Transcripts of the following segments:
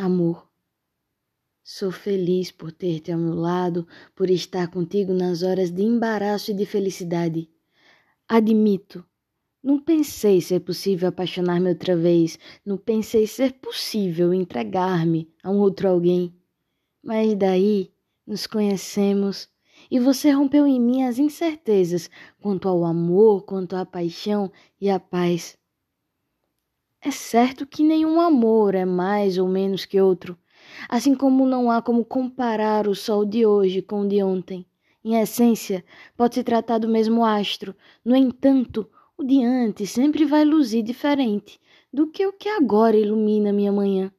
Amor, sou feliz por ter-te ao meu lado, por estar contigo nas horas de embaraço e de felicidade. Admito, não pensei ser possível apaixonar-me outra vez, não pensei ser possível entregar-me a um outro alguém. Mas daí nos conhecemos e você rompeu em mim as incertezas quanto ao amor, quanto à paixão e à paz. É certo que nenhum amor é mais ou menos que outro, assim como não há como comparar o sol de hoje com o de ontem. Em essência, pode se tratar do mesmo astro, no entanto, o de antes sempre vai luzir diferente do que o que agora ilumina minha manhã.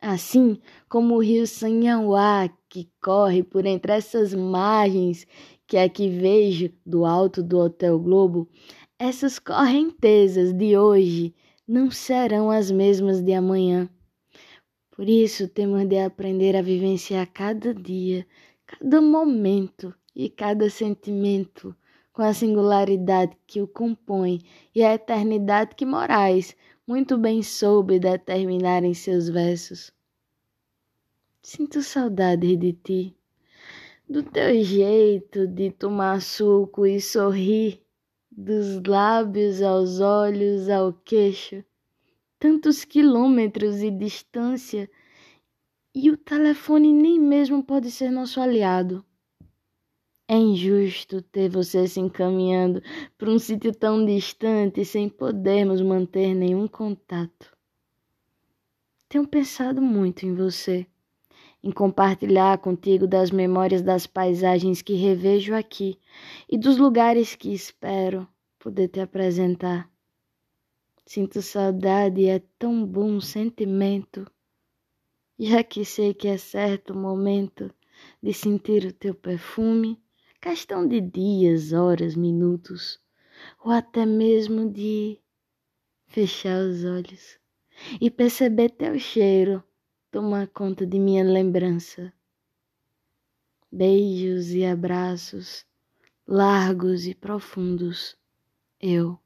Assim como o rio Sanhauá que corre por entre essas margens que aqui vejo do alto do Hotel Globo, essas correntezas de hoje não serão as mesmas de amanhã. Por isso temos de aprender a vivenciar cada dia, cada momento e cada sentimento com a singularidade que o compõe e a eternidade que Moraes muito bem soube determinar em seus versos. Sinto saudade de ti, do teu jeito de tomar suco e sorrir, dos lábios aos olhos ao queixo, tantos quilômetros de distância, e o telefone nem mesmo pode ser nosso aliado. É injusto ter você se encaminhando para um sítio tão distante sem podermos manter nenhum contato. Tenho pensado muito em você, em compartilhar contigo das memórias das paisagens que revejo aqui e dos lugares que espero poder te apresentar. Sinto saudade e é tão bom um sentimento, já que sei que é certo o momento de sentir o teu perfume questão de dias, horas, minutos, ou até mesmo de fechar os olhos e perceber teu cheiro tomar conta de minha lembrança. Beijos e abraços largos e profundos, eu.